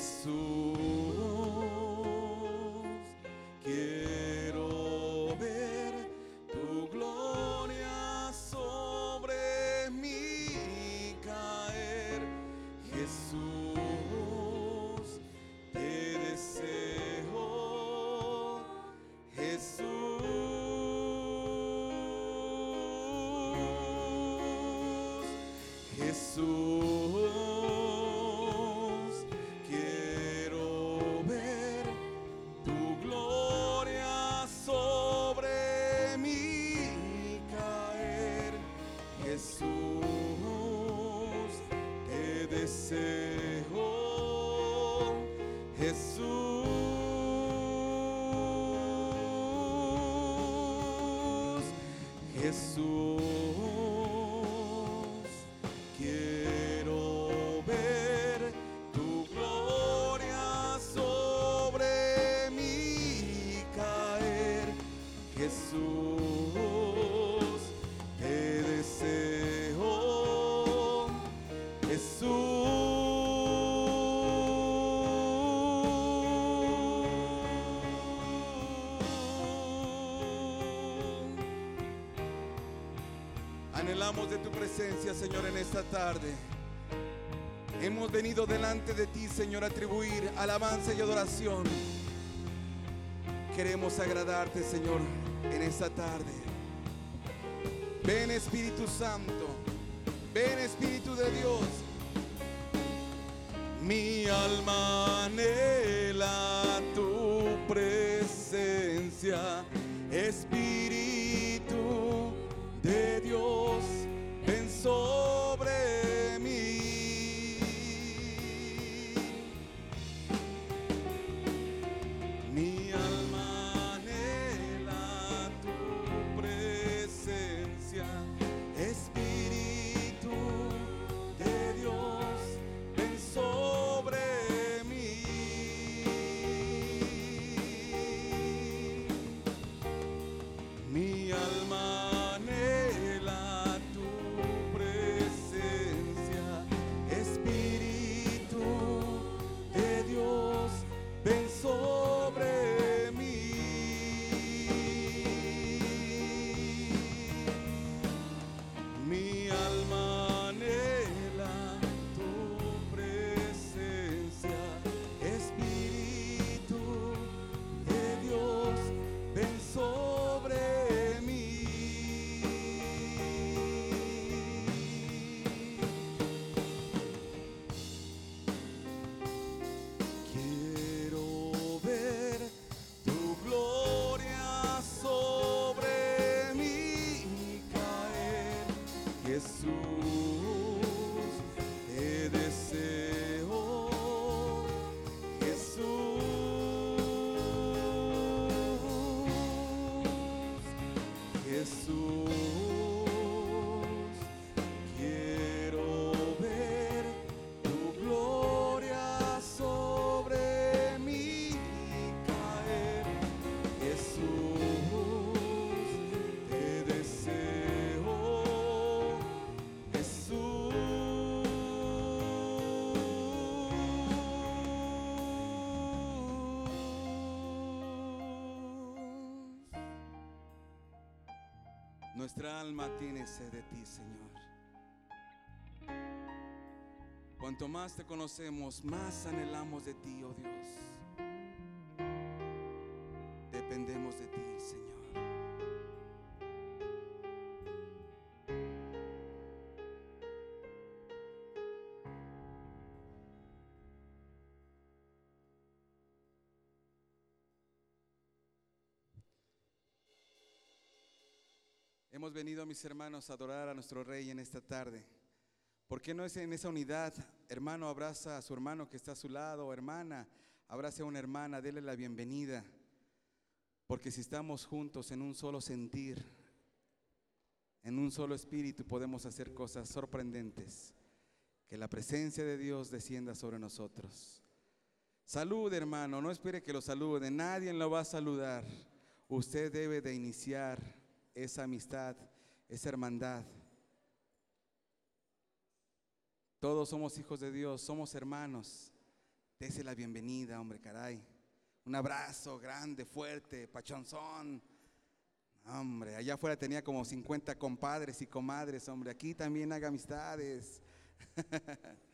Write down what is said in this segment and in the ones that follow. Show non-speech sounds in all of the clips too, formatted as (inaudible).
Jesús, Anhelamos de tu presencia, Señor, en esta tarde. Hemos venido delante de ti, Señor, a atribuir alabanza y adoración. Queremos agradarte, Señor, en esta tarde. Ven Espíritu Santo, ven Espíritu de Dios. Mi alma anhela tu presencia, Nuestra alma tiene sed de ti, Señor. Cuanto más te conocemos, más anhelamos de ti, oh Dios. Venido, mis hermanos, a adorar a nuestro Rey en esta tarde. ¿Por qué no es en esa unidad? Hermano, abraza a su hermano que está a su lado, hermana, abrace a una hermana, dele la bienvenida. Porque si estamos juntos en un solo sentir, en un solo espíritu, podemos hacer cosas sorprendentes. Que la presencia de Dios descienda sobre nosotros. Salud, hermano, no espere que lo salude, nadie lo va a saludar. Usted debe de iniciar esa amistad, esa hermandad. Todos somos hijos de Dios, somos hermanos. Dese la bienvenida, hombre, caray. Un abrazo grande, fuerte, pachonzón. Hombre, allá afuera tenía como 50 compadres y comadres, hombre. Aquí también haga amistades. (laughs)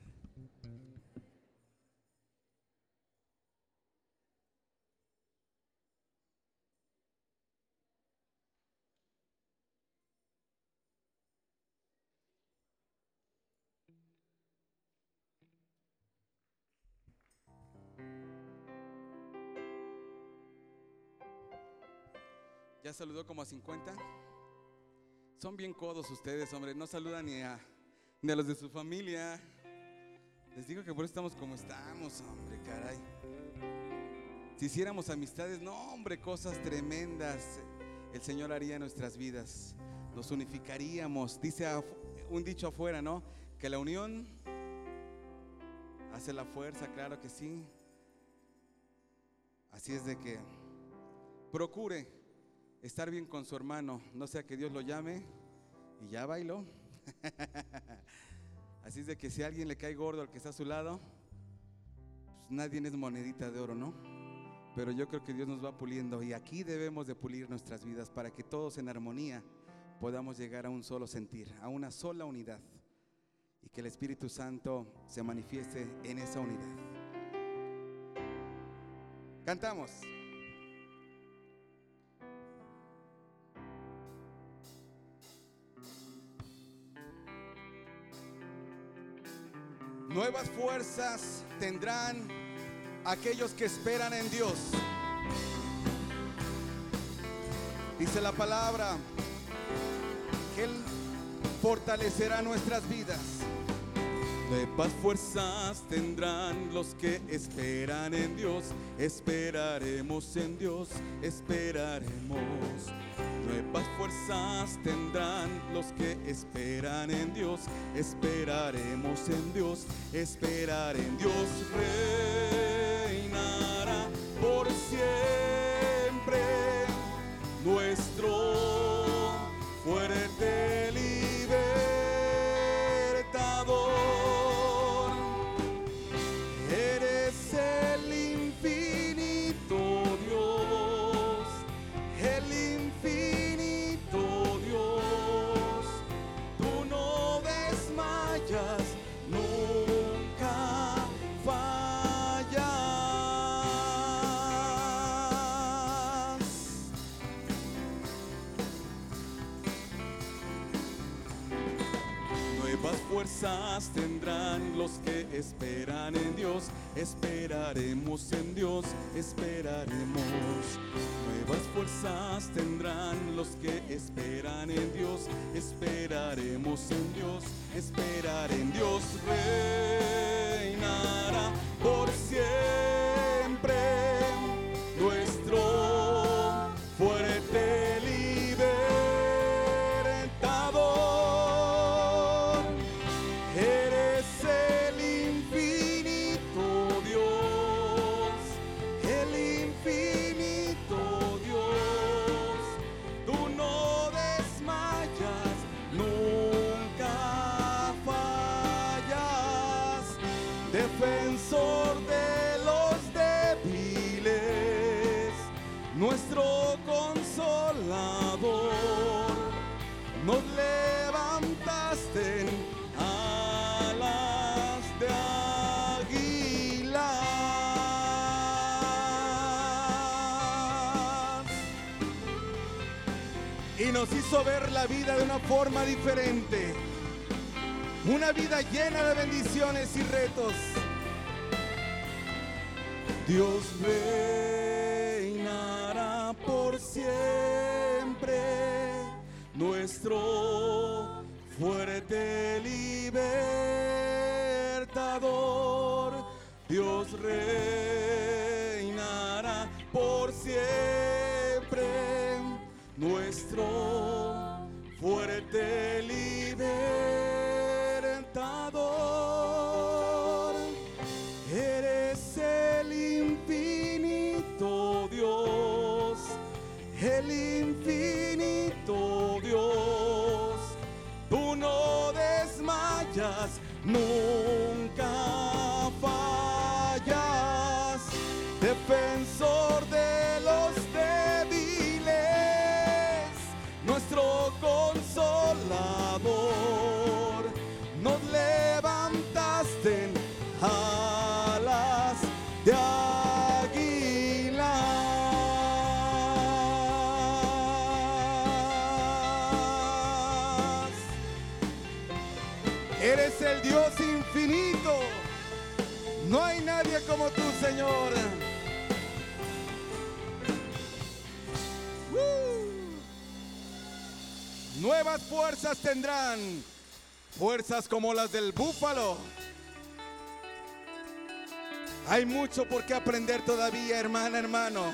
saludó como a 50? Son bien codos ustedes, hombre. No saludan ni a, ni a los de su familia. Les digo que por eso estamos como estamos, hombre, caray. Si hiciéramos amistades, no, hombre, cosas tremendas el Señor haría en nuestras vidas. Nos unificaríamos. Dice un dicho afuera, ¿no? Que la unión hace la fuerza, claro que sí. Así es de que procure estar bien con su hermano, no sea que Dios lo llame y ya bailó. (laughs) Así es de que si a alguien le cae gordo al que está a su lado, pues nadie es monedita de oro, ¿no? Pero yo creo que Dios nos va puliendo y aquí debemos de pulir nuestras vidas para que todos en armonía podamos llegar a un solo sentir, a una sola unidad y que el Espíritu Santo se manifieste en esa unidad. Cantamos. Nuevas fuerzas tendrán aquellos que esperan en Dios. Dice la palabra que Él fortalecerá nuestras vidas. Nuevas fuerzas tendrán los que esperan en Dios. Esperaremos en Dios, esperaremos. Nuevas fuerzas tendrán los que esperan en Dios. Esperaremos en Dios, esperar en Dios reinará forma diferente, una vida llena de bendiciones y retos. Dios reinará por siempre, nuestro fuerte libertador. Dios reinará nunca. nuevas fuerzas tendrán, fuerzas como las del búfalo. Hay mucho por qué aprender todavía, hermana, hermano.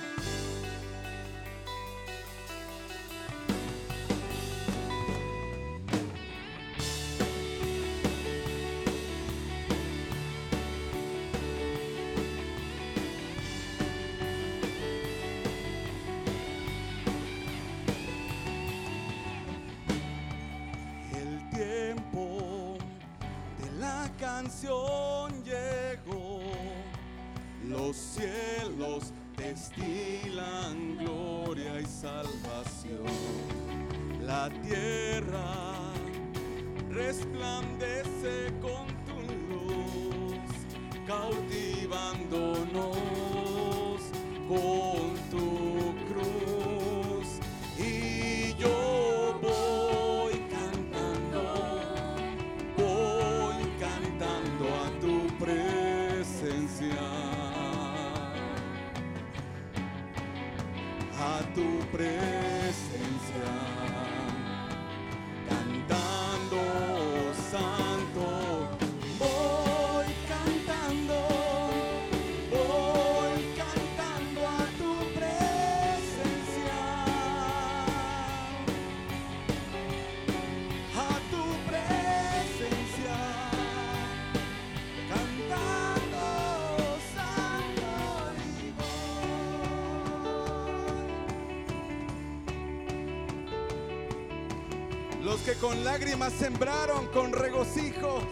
que con lágrimas sembraron, con regocijo.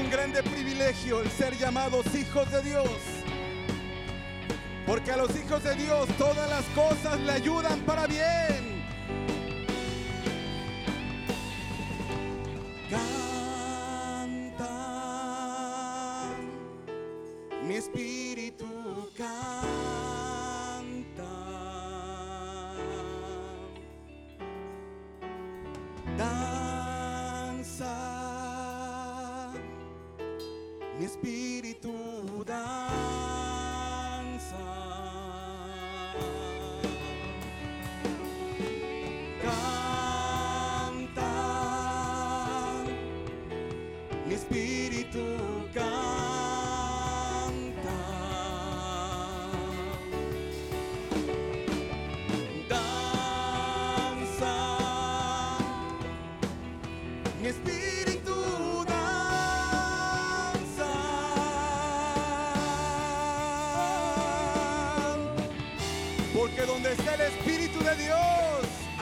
un grande privilegio el ser llamados hijos de Dios. Porque a los hijos de Dios todas las cosas le ayudan para bien.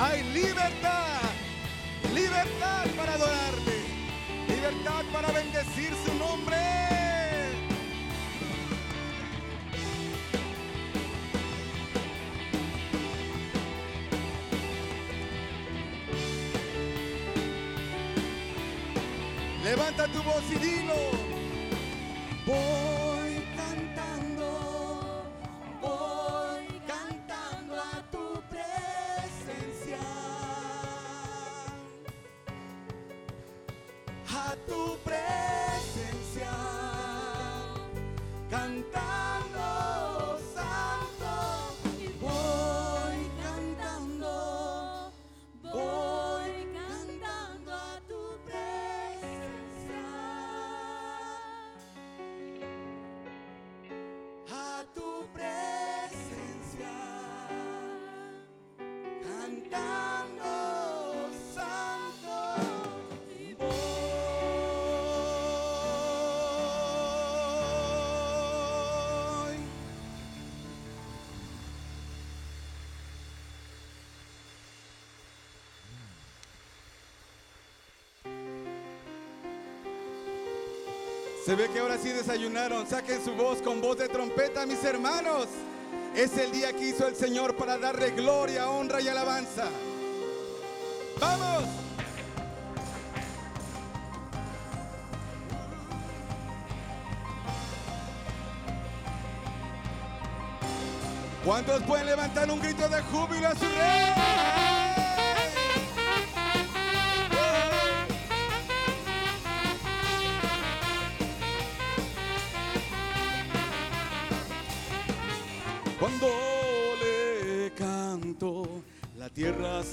Hay libertad, libertad para adorarte, libertad para bendecir su nombre. Levanta tu voz y dilo. Se ve que ahora sí desayunaron. Saquen su voz con voz de trompeta, mis hermanos. Es el día que hizo el Señor para darle gloria, honra y alabanza. ¡Vamos! ¿Cuántos pueden levantar un grito de júbilo a su rey?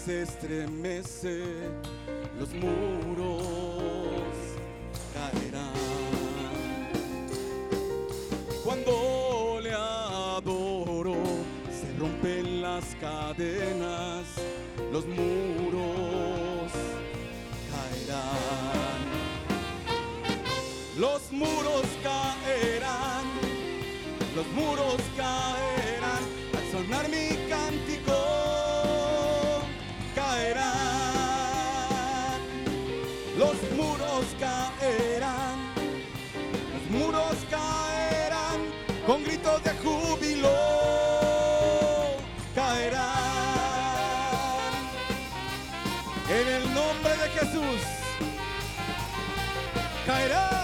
Se estremece, los muros caerán. Cuando le adoro, se rompen las cadenas, los muros júbilo. Caerán en el nombre de Jesús. Caerán.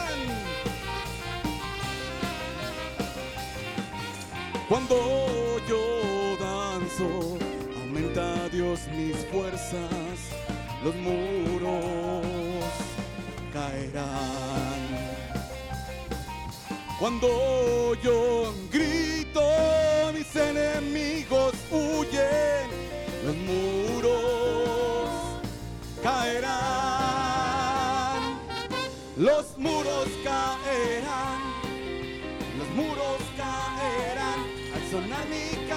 Cuando yo danzo, aumenta Dios mis fuerzas, los muros caerán. Cuando yo Los muros caerán. Los muros caerán. Al sonar mi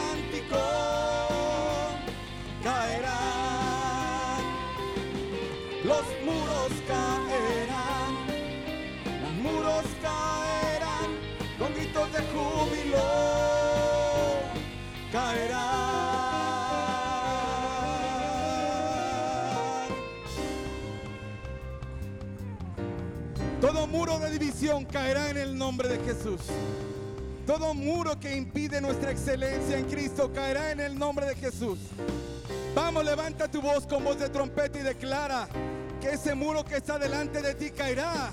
división caerá en el nombre de Jesús. Todo muro que impide nuestra excelencia en Cristo caerá en el nombre de Jesús. Vamos, levanta tu voz con voz de trompeta y declara que ese muro que está delante de ti caerá.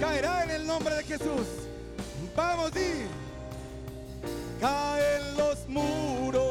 Caerá en el nombre de Jesús. Vamos, di. Caen los muros.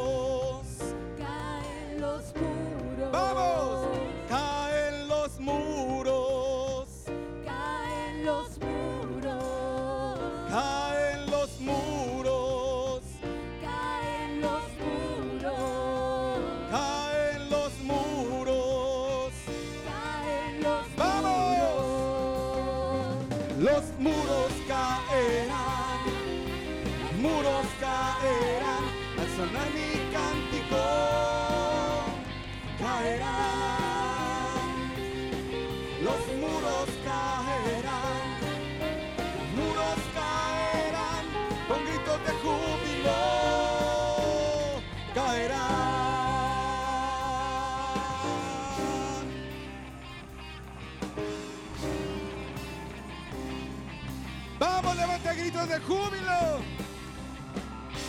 Gritos de júbilo.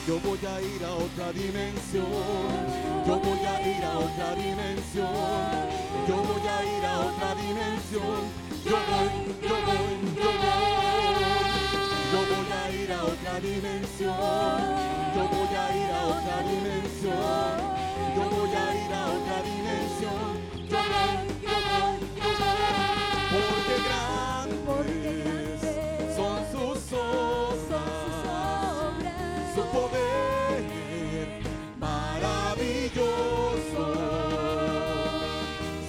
Yo voy a ir a otra dimensión. Yo voy a ir a otra dimensión. Yo voy a ir a otra dimensión. Yo voy, yo voy, yo voy. Yo voy a ir a otra dimensión. Yo voy a ir a otra dimensión. Yo voy a ir a otra dimensión.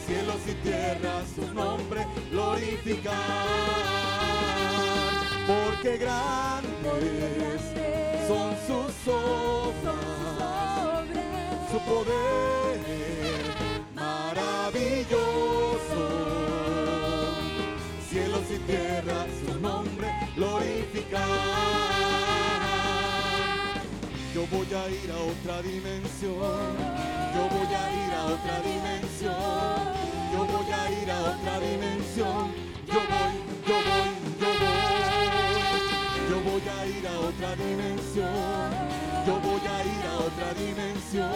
Cielos y tierras su nombre glorificar, porque grandes son sus obras. su poder voy a ir a otra dimensión. Yo voy a ir a otra dimensión. Yo voy a ir a otra dimensión. Yo voy, yo voy, yo voy. Yo voy a ir a otra dimensión. Yo voy a ir a otra dimensión.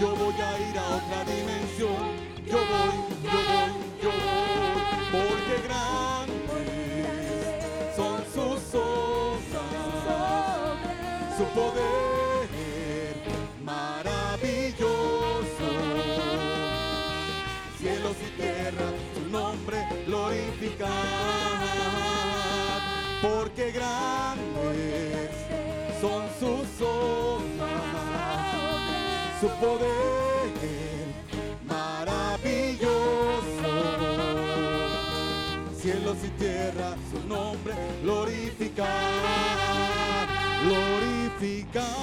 Yo voy a ir a otra dimensión. Yo voy, yo voy, yo voy. Porque grandes son sus obras su poder poder maravilloso cielos y tierra, su nombre glorificar, glorificar.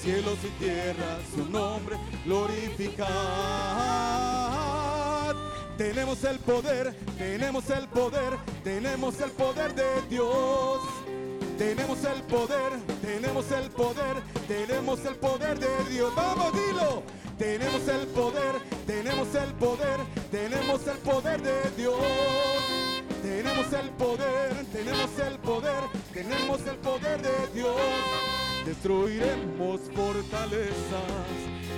Cielos y tierra, su nombre glorificar. Tenemos el poder, tenemos el poder, tenemos el poder de Dios. Tenemos el poder, tenemos el poder, tenemos el poder de Dios. Vamos, dilo. Tenemos el poder, tenemos el poder, tenemos el poder de Dios. Tenemos el poder, tenemos el poder, tenemos el poder de Dios. Destruiremos fortalezas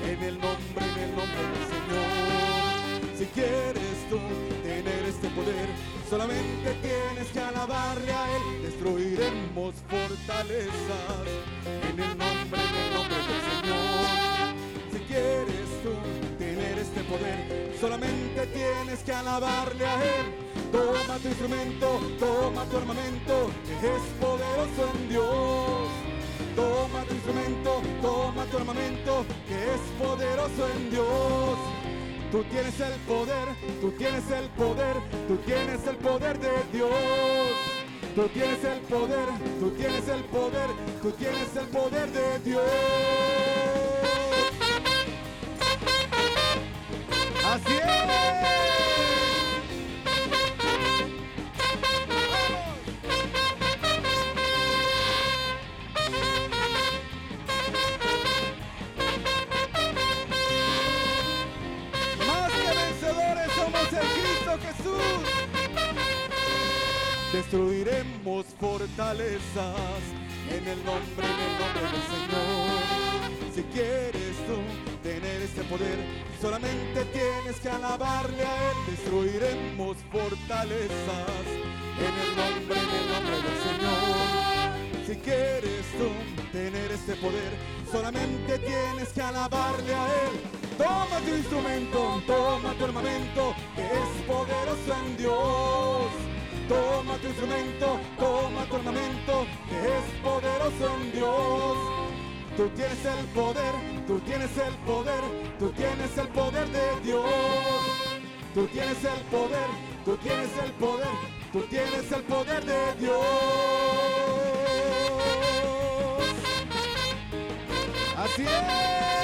en el nombre, en el nombre del Señor. Si quieres tú solamente tienes que alabarle a Él. Destruiremos fortalezas en el nombre, en el nombre del Señor. Si quieres tú tener este poder, solamente tienes que alabarle a Él. Toma tu instrumento, toma tu armamento, que es poderoso en Dios. Toma tu instrumento, toma tu armamento, que es poderoso en Dios. Tú tienes el poder, tú tienes el poder, tú tienes el poder de Dios. Tú tienes el poder, tú tienes el poder, tú tienes el poder de Dios. Así es. Destruiremos fortalezas en el nombre, en el nombre del Señor. Si quieres tú tener este poder, solamente tienes que alabarle a Él. Destruiremos fortalezas en el nombre, en el nombre del Señor. Si quieres tú tener este poder, solamente tienes que alabarle a Él. Toma tu instrumento, toma tu armamento, que es poderoso en Dios. Toma tu instrumento, toma tu armamento, que es poderoso en Dios. Tú tienes el poder, tú tienes el poder, tú tienes el poder de Dios. Tú tienes el poder, tú tienes el poder, tú tienes el poder de Dios. Así es.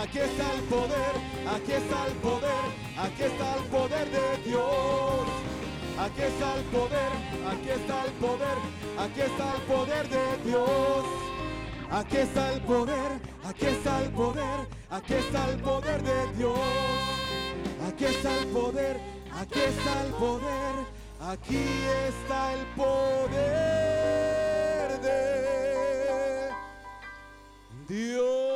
Aquí está el poder, aquí está el poder, aquí está el poder de Dios. Aquí está el poder, aquí está el poder, aquí está el poder de Dios. Aquí está el poder, aquí está el poder, aquí está el poder de Dios. Aquí está el poder, aquí está el poder, aquí está el poder de Dios.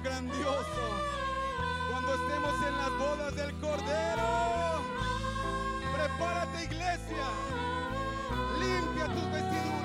Grandioso cuando estemos en las bodas del Cordero. Prepárate iglesia, limpia tus vestiduras.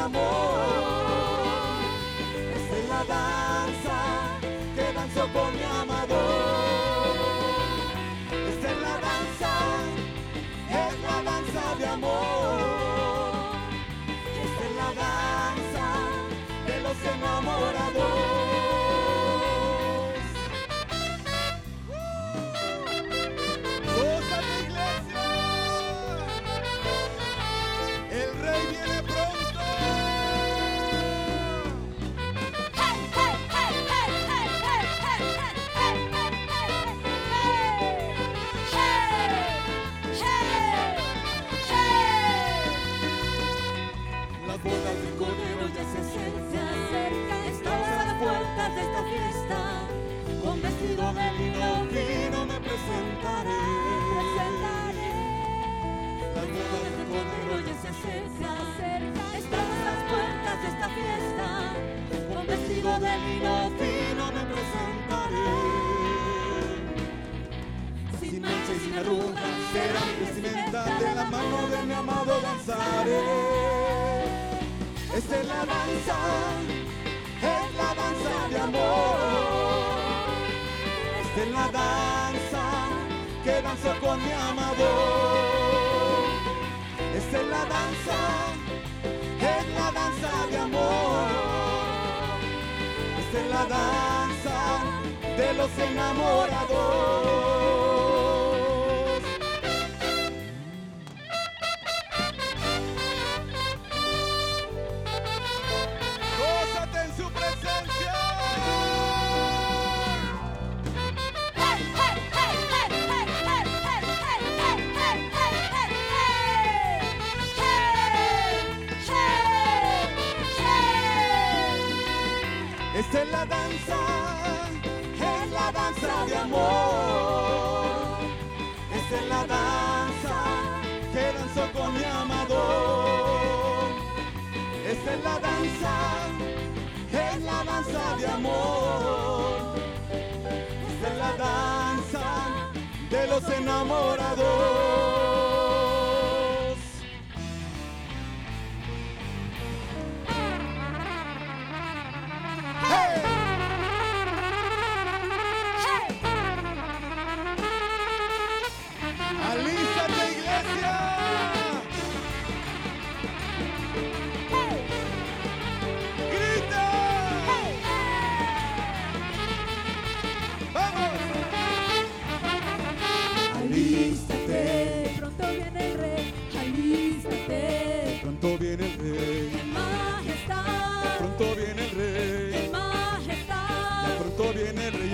Amor. Cordero ya se acerca. Estamos a las puertas de esta fiesta. Con vestido de Vino me presentaré. Sin mancha y sin arrugas será mi vestimenta de la mano de mi amado danzaré. Esta es la danza, es la danza de amor. Esta es la danza que danzo con mi amado es la danza, es la danza de amor, es la danza de los enamorados. Enamorados.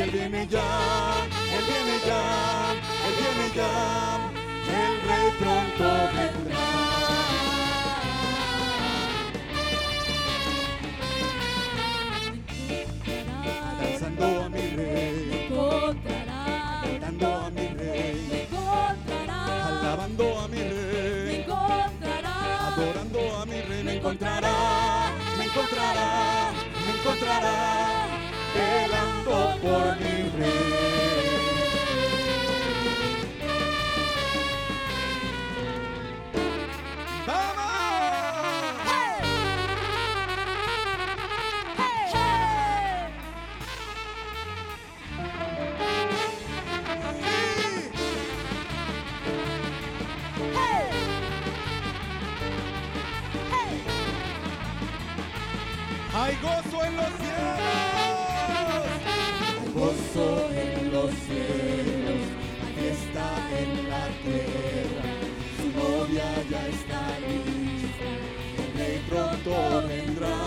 Él viene ya, él viene ya, él viene ya, el rey pronto vendrá. Danzando a mi rey, encontrará, cantando a mi rey, me encontrará, alabando a mi me rey, encontrará, adorando a mi rey, me encontrará, me encontrará, me encontrará, por libre. Su novia ya está lista. El rey pronto vendrá.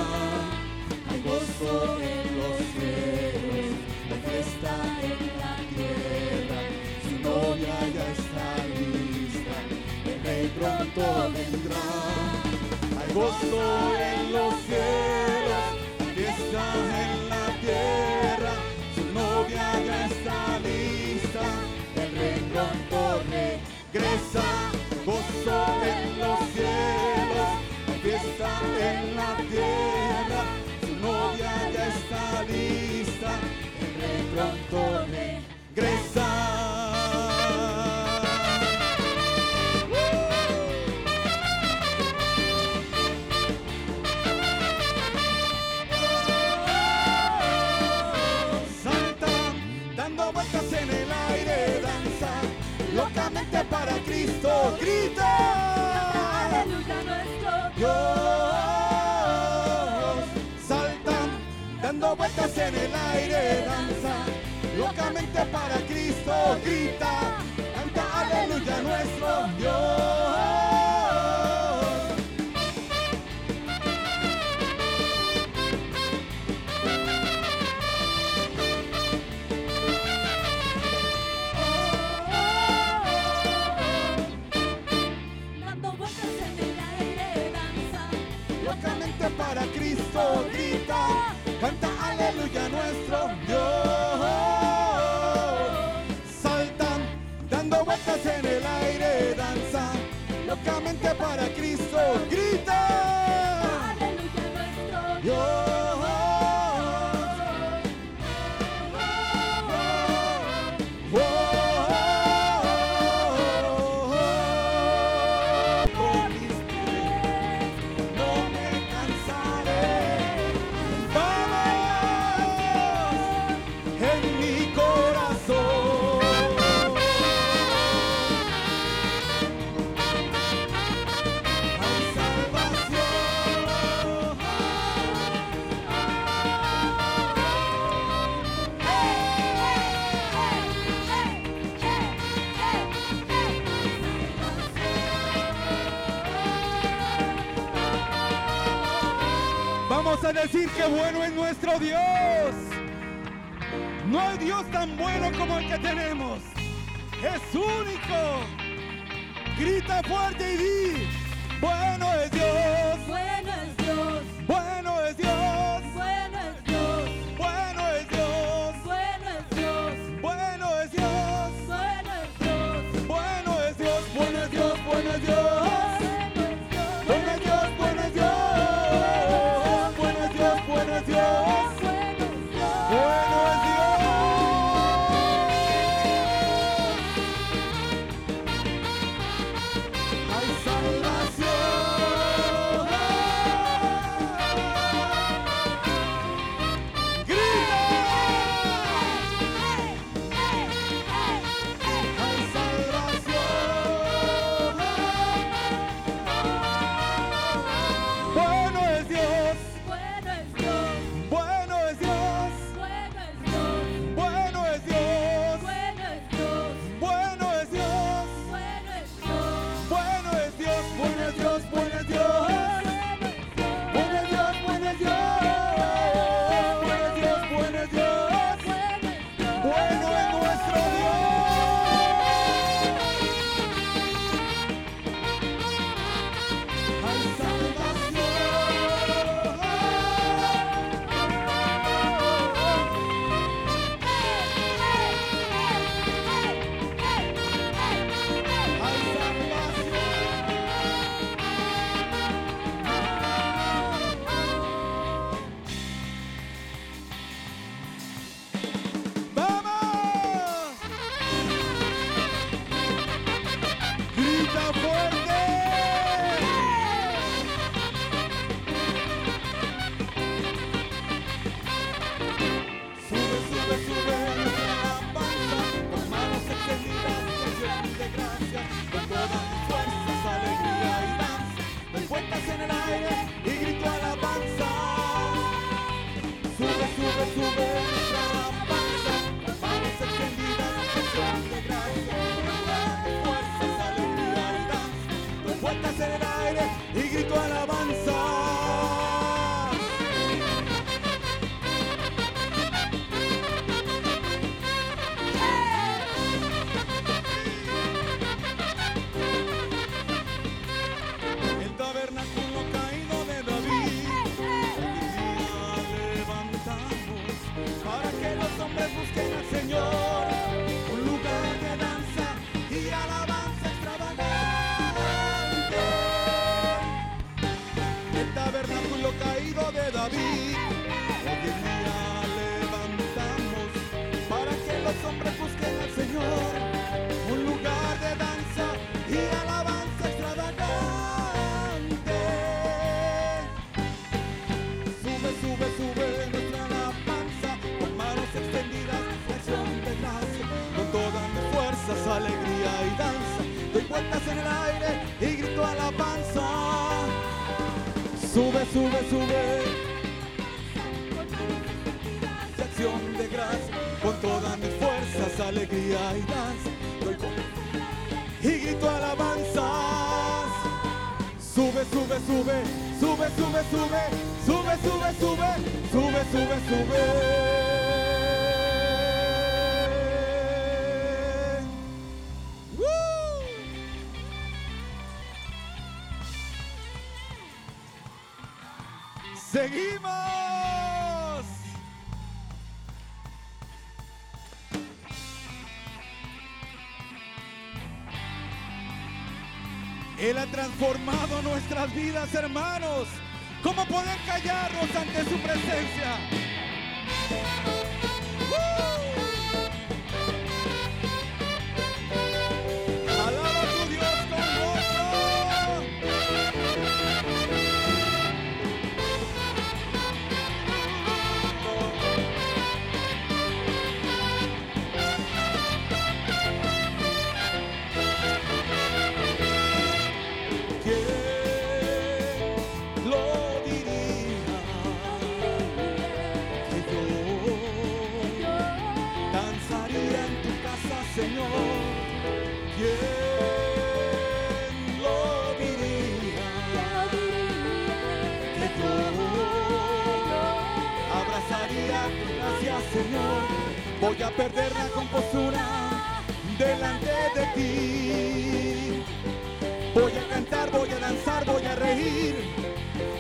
Hay gozo en los cielos. La fiesta en la tierra. Su novia ya está lista. El rey pronto vendrá. Hay gozo en los cielos, fiesta en la tierra, su novia ya está lista, el rey pronto regresa. Gozo en los cielos, fiesta en la tierra, su novia ya está lista, el rey pronto regresa. En el aire, danza, locamente para Cristo, grita, canta aleluya nuestro Dios. Locamente para Cristo. Grita, a decir que bueno es nuestro Dios. No hay Dios tan bueno como el que tenemos. Es único. Grita fuerte y di, bueno es Dios. Bueno es Dios. alegría y danza. Y grito alabanzas. Sube, sube, sube, sube, sube, sube, sube, sube, sube, sube, sube, sube. transformado nuestras vidas, hermanos. ¿Cómo poder callarnos ante su presencia?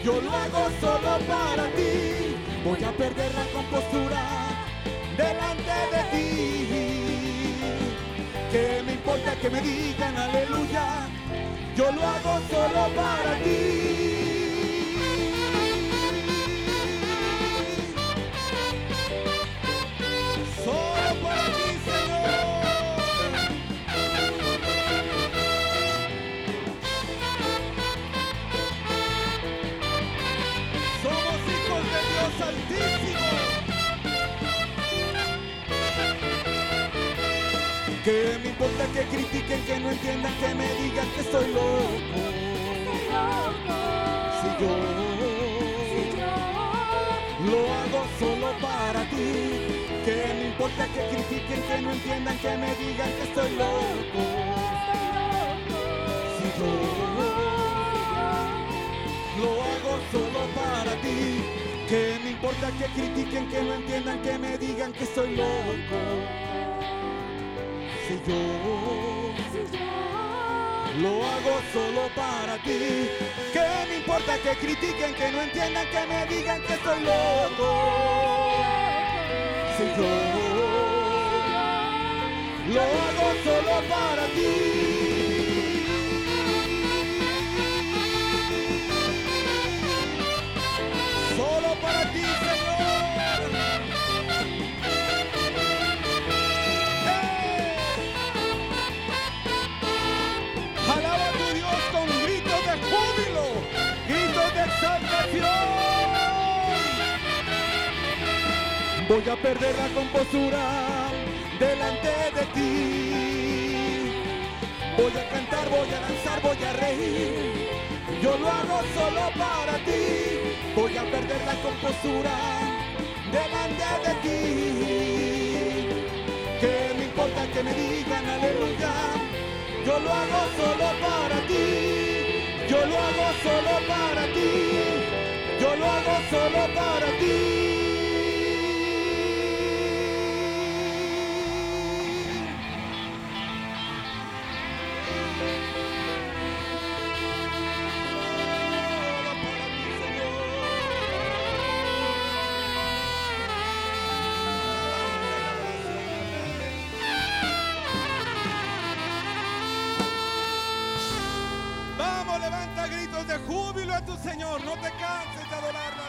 Yo lo hago solo para ti. Voy a perder la compostura delante de ti. Que me importa que me digan aleluya. Yo lo hago solo para ti. Que critiquen, que no entiendan, que me digan que estoy loco. Si yo lo hago solo para ti. Que me importa que critiquen, que no entiendan, que me digan que estoy loco. Si yo lo hago solo para ti. Que me importa que critiquen, que no entiendan, que me digan que estoy loco. Si yo lo hago solo para ti. Que me importa que critiquen, que no entiendan, que me digan que estoy loco. Si yo lo hago solo para ti. Voy a perder la compostura delante de ti. Voy a cantar, voy a danzar, voy a reír. Yo lo hago solo para ti. Voy a perder la compostura delante de ti. Que me importa que me digan aleluya. Yo lo hago solo para ti. Yo lo hago solo para ti. Yo lo hago solo para ti. Tu Señor. No te canses de adorarle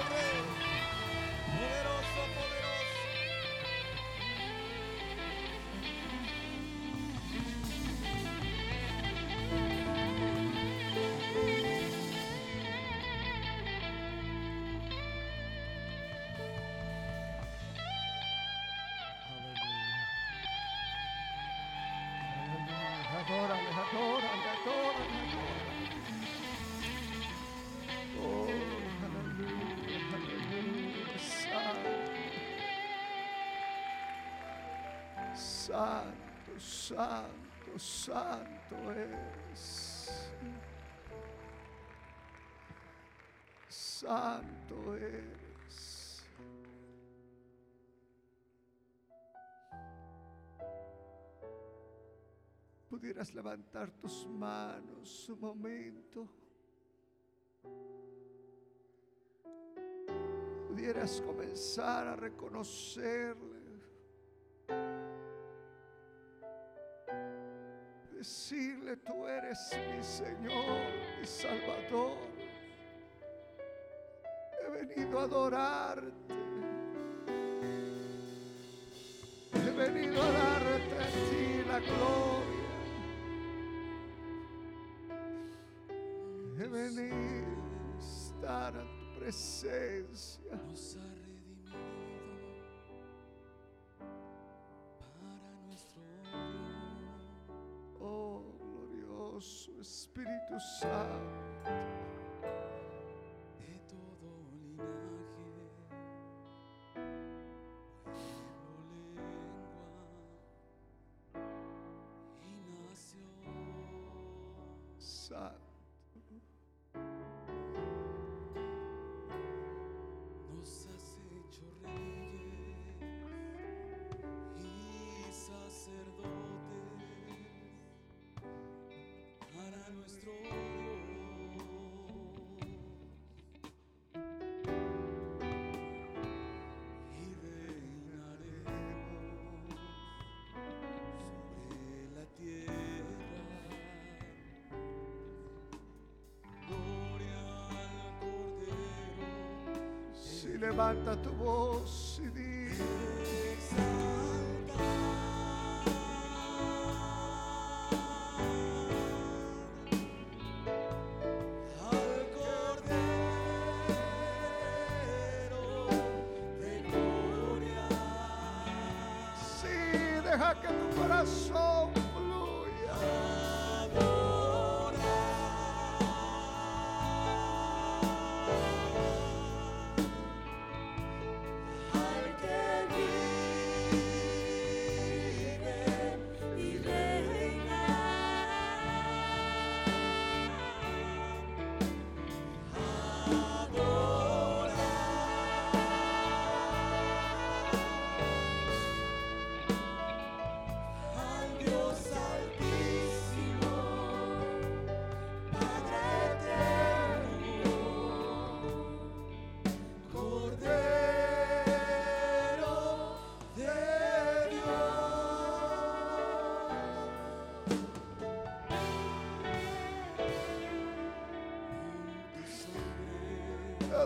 Santo, santo, santo, es. Santo eres. pudieras levantar tus manos un momento. Pudieras comenzar a reconocerle. Decirle, tú eres mi Señor, mi Salvador. He venido a adorarte. He venido a darte a ti la gloria. He venido a estar a tu presencia. Espíritu Santo. levanta tu voz y di.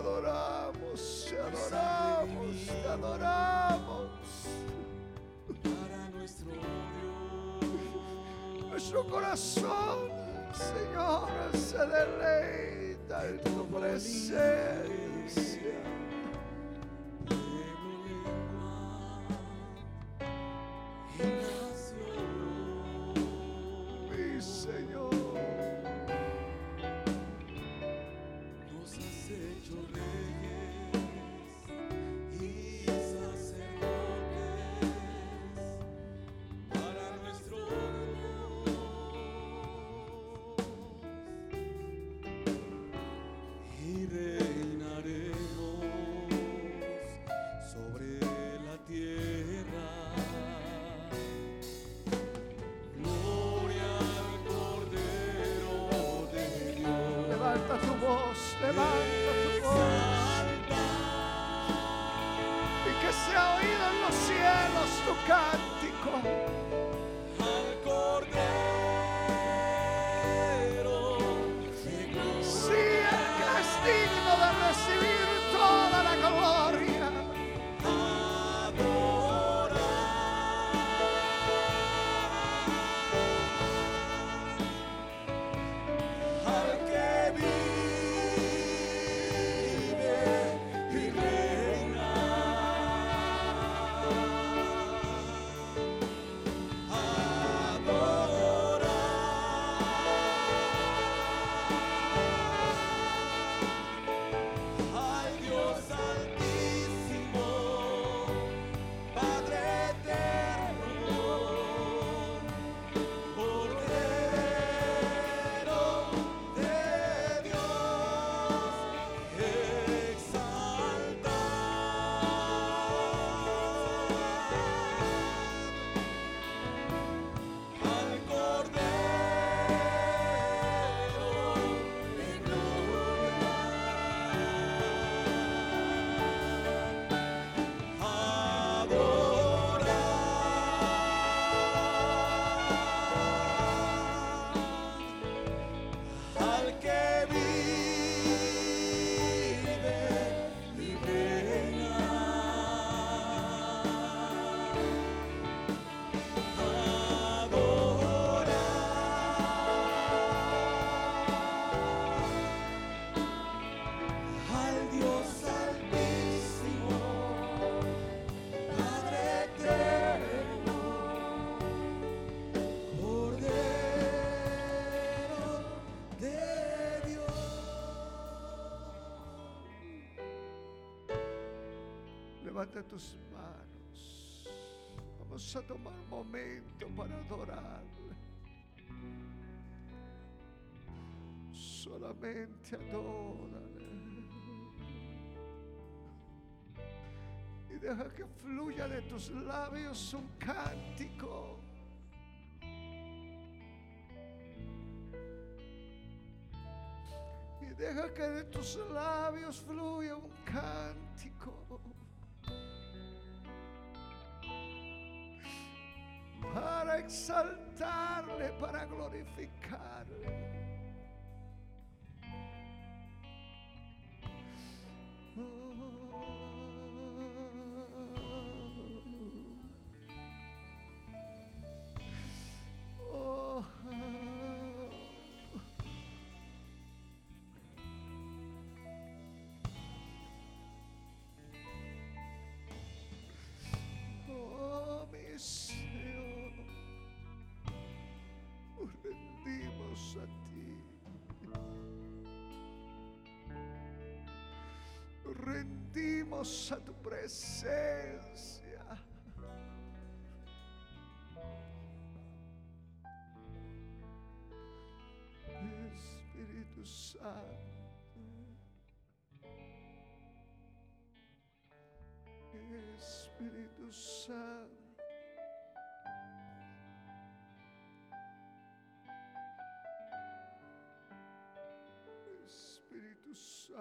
adoramos, te adoramos, te adoramos. Para nuestro Deus, nuestro coração levanta tus manos. Vamos a tomar momento para adorarle. Solamente adórale. Y deja que fluya de tus labios un cántico. deja que de tus labios fluya un cántico. para exaltarle, para glorificarle. A ti. Rendimos a tu presencia.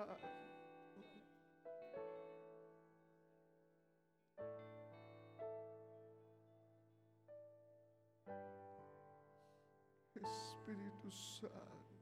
Santo. Espíritu Santo.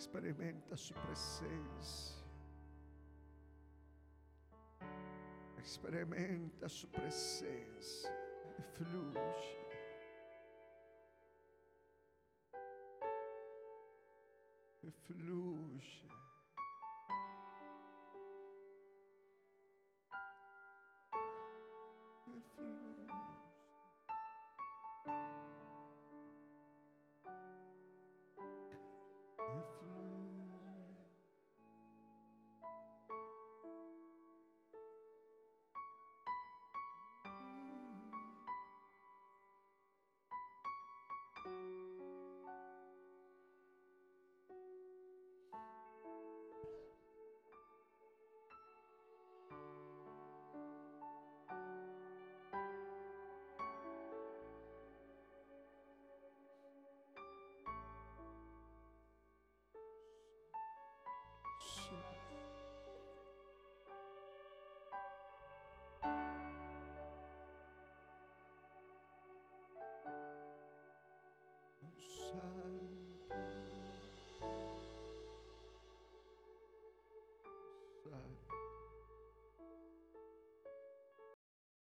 Experimenta su presencia. Experimenta su presencia. Y fluye. Y